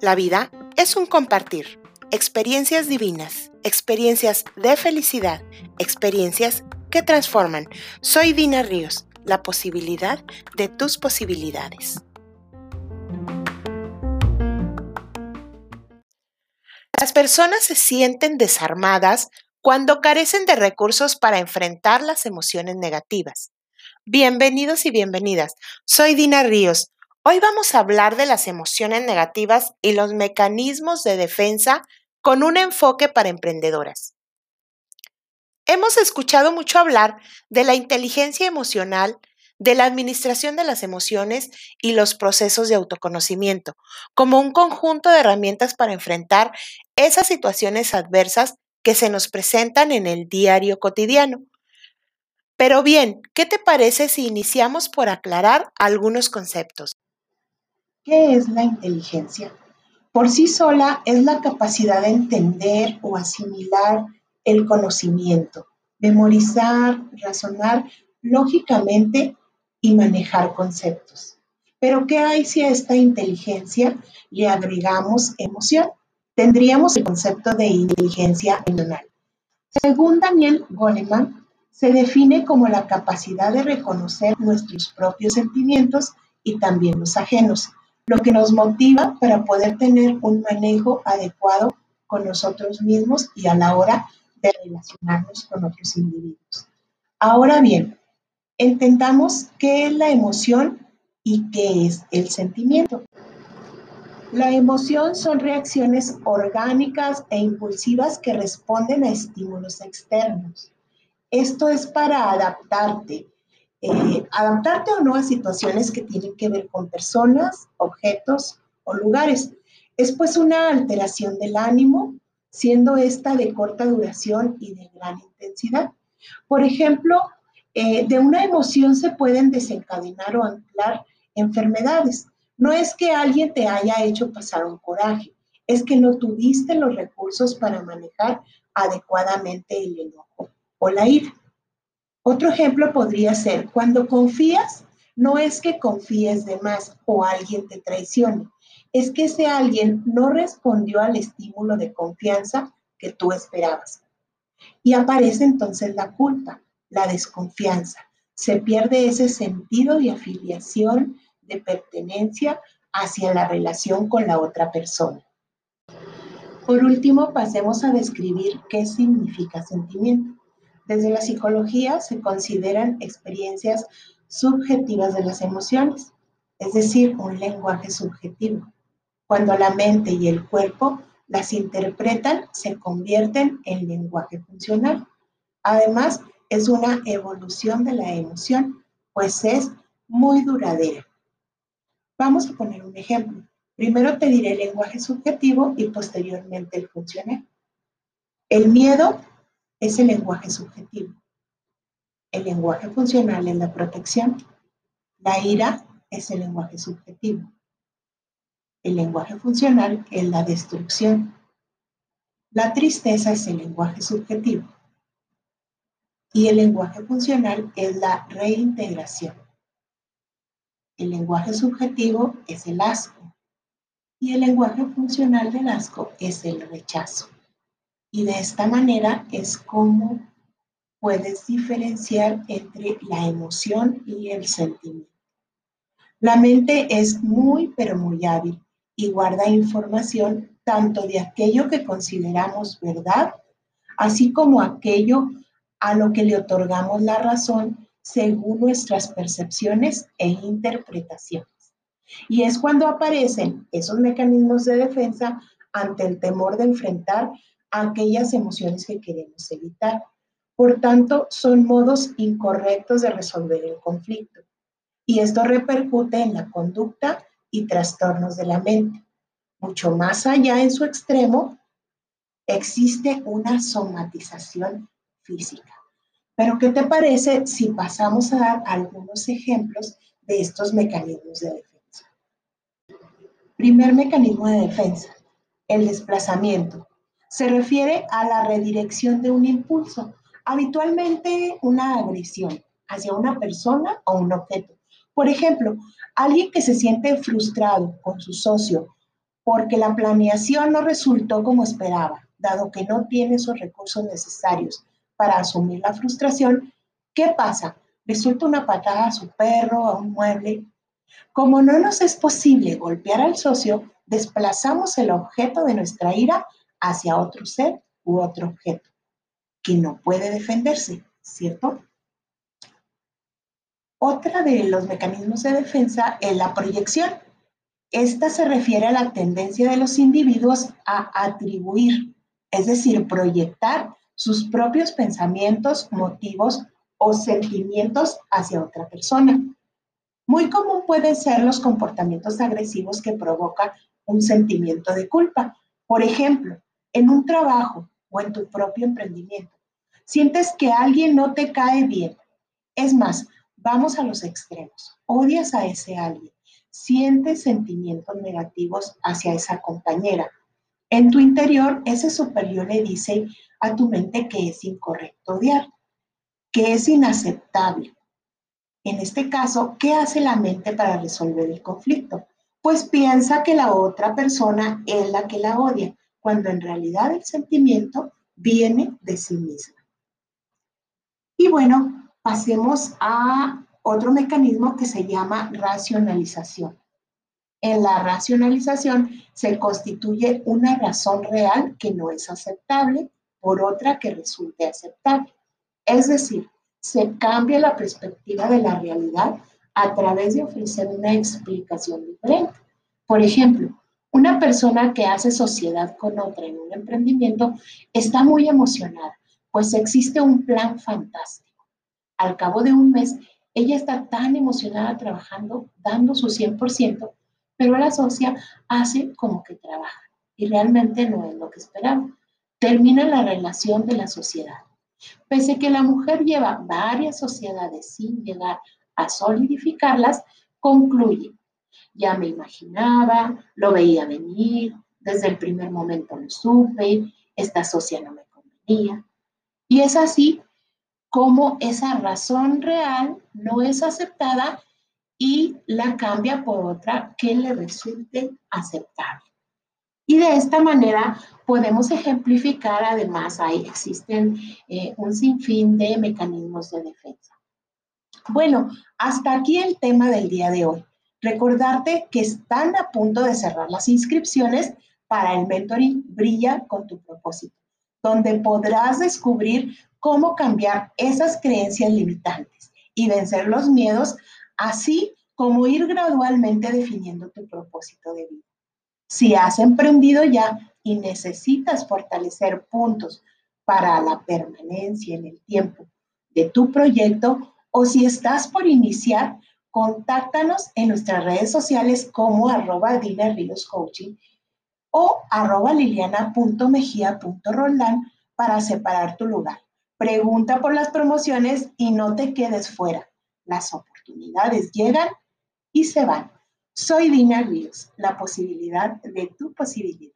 La vida es un compartir, experiencias divinas, experiencias de felicidad, experiencias que transforman. Soy Dina Ríos, la posibilidad de tus posibilidades. Las personas se sienten desarmadas cuando carecen de recursos para enfrentar las emociones negativas. Bienvenidos y bienvenidas. Soy Dina Ríos Hoy vamos a hablar de las emociones negativas y los mecanismos de defensa con un enfoque para emprendedoras. Hemos escuchado mucho hablar de la inteligencia emocional, de la administración de las emociones y los procesos de autoconocimiento, como un conjunto de herramientas para enfrentar esas situaciones adversas que se nos presentan en el diario cotidiano. Pero bien, ¿qué te parece si iniciamos por aclarar algunos conceptos? ¿Qué es la inteligencia? Por sí sola es la capacidad de entender o asimilar el conocimiento, memorizar, razonar lógicamente y manejar conceptos. Pero ¿qué hay si a esta inteligencia le agregamos emoción? Tendríamos el concepto de inteligencia emocional. Según Daniel Goleman, se define como la capacidad de reconocer nuestros propios sentimientos y también los ajenos, lo que nos motiva para poder tener un manejo adecuado con nosotros mismos y a la hora de relacionarnos con otros individuos. Ahora bien, entendamos qué es la emoción y qué es el sentimiento. La emoción son reacciones orgánicas e impulsivas que responden a estímulos externos. Esto es para adaptarte eh, adaptarte o no a situaciones que tienen que ver con personas, objetos o lugares. Es pues una alteración del ánimo, siendo esta de corta duración y de gran intensidad. Por ejemplo, eh, de una emoción se pueden desencadenar o anclar enfermedades. No es que alguien te haya hecho pasar un coraje, es que no tuviste los recursos para manejar adecuadamente el enojo o la ira. Otro ejemplo podría ser, cuando confías, no es que confíes de más o alguien te traicione, es que ese alguien no respondió al estímulo de confianza que tú esperabas. Y aparece entonces la culpa, la desconfianza. Se pierde ese sentido de afiliación, de pertenencia hacia la relación con la otra persona. Por último, pasemos a describir qué significa sentimiento. Desde la psicología se consideran experiencias subjetivas de las emociones, es decir, un lenguaje subjetivo. Cuando la mente y el cuerpo las interpretan, se convierten en lenguaje funcional. Además, es una evolución de la emoción, pues es muy duradera. Vamos a poner un ejemplo. Primero te diré el lenguaje subjetivo y posteriormente el funcional. El miedo es el lenguaje subjetivo. El lenguaje funcional es la protección. La ira es el lenguaje subjetivo. El lenguaje funcional es la destrucción. La tristeza es el lenguaje subjetivo. Y el lenguaje funcional es la reintegración. El lenguaje subjetivo es el asco. Y el lenguaje funcional del asco es el rechazo. Y de esta manera es como puedes diferenciar entre la emoción y el sentimiento. La mente es muy, pero muy hábil y guarda información tanto de aquello que consideramos verdad, así como aquello a lo que le otorgamos la razón según nuestras percepciones e interpretaciones. Y es cuando aparecen esos mecanismos de defensa ante el temor de enfrentar aquellas emociones que queremos evitar. Por tanto, son modos incorrectos de resolver el conflicto. Y esto repercute en la conducta y trastornos de la mente. Mucho más allá en su extremo, existe una somatización física. Pero, ¿qué te parece si pasamos a dar algunos ejemplos de estos mecanismos de defensa? Primer mecanismo de defensa, el desplazamiento se refiere a la redirección de un impulso, habitualmente una agresión, hacia una persona o un objeto. Por ejemplo, alguien que se siente frustrado con su socio porque la planeación no resultó como esperaba, dado que no tiene esos recursos necesarios para asumir la frustración, ¿qué pasa? Resulta una patada a su perro, a un mueble. Como no nos es posible golpear al socio, desplazamos el objeto de nuestra ira hacia otro ser u otro objeto que no puede defenderse, ¿cierto? Otra de los mecanismos de defensa es la proyección. Esta se refiere a la tendencia de los individuos a atribuir, es decir, proyectar sus propios pensamientos, motivos o sentimientos hacia otra persona. Muy común pueden ser los comportamientos agresivos que provocan un sentimiento de culpa. Por ejemplo, en un trabajo o en tu propio emprendimiento. Sientes que alguien no te cae bien. Es más, vamos a los extremos. Odias a ese alguien. Sientes sentimientos negativos hacia esa compañera. En tu interior, ese superior le dice a tu mente que es incorrecto odiar, que es inaceptable. En este caso, ¿qué hace la mente para resolver el conflicto? Pues piensa que la otra persona es la que la odia, cuando en realidad el sentimiento viene de sí misma. Y bueno, pasemos a otro mecanismo que se llama racionalización. En la racionalización se constituye una razón real que no es aceptable por otra que resulte aceptable. Es decir, se cambia la perspectiva de la realidad a través de ofrecer una explicación diferente. Por ejemplo, una persona que hace sociedad con otra en un emprendimiento está muy emocionada, pues existe un plan fantástico. Al cabo de un mes, ella está tan emocionada trabajando, dando su 100%, pero la socia hace como que trabaja y realmente no es lo que esperaba. Termina la relación de la sociedad. Pese que la mujer lleva varias sociedades sin llegar a solidificarlas, concluye, ya me imaginaba, lo veía venir, desde el primer momento lo supe, esta socia no me convenía. Y es así como esa razón real no es aceptada y la cambia por otra que le resulte aceptable. Y de esta manera podemos ejemplificar, además, ahí existen eh, un sinfín de mecanismos de defensa. Bueno, hasta aquí el tema del día de hoy. Recordarte que están a punto de cerrar las inscripciones para el mentoring Brilla con tu propósito, donde podrás descubrir cómo cambiar esas creencias limitantes y vencer los miedos así como ir gradualmente definiendo tu propósito de vida. Si has emprendido ya y necesitas fortalecer puntos para la permanencia en el tiempo de tu proyecto o si estás por iniciar, contáctanos en nuestras redes sociales como arroba Coaching o arroba liliana.mejía.roldán para separar tu lugar. Pregunta por las promociones y no te quedes fuera. Las oportunidades llegan y se van. Soy Dina la posibilidad de tu posibilidad.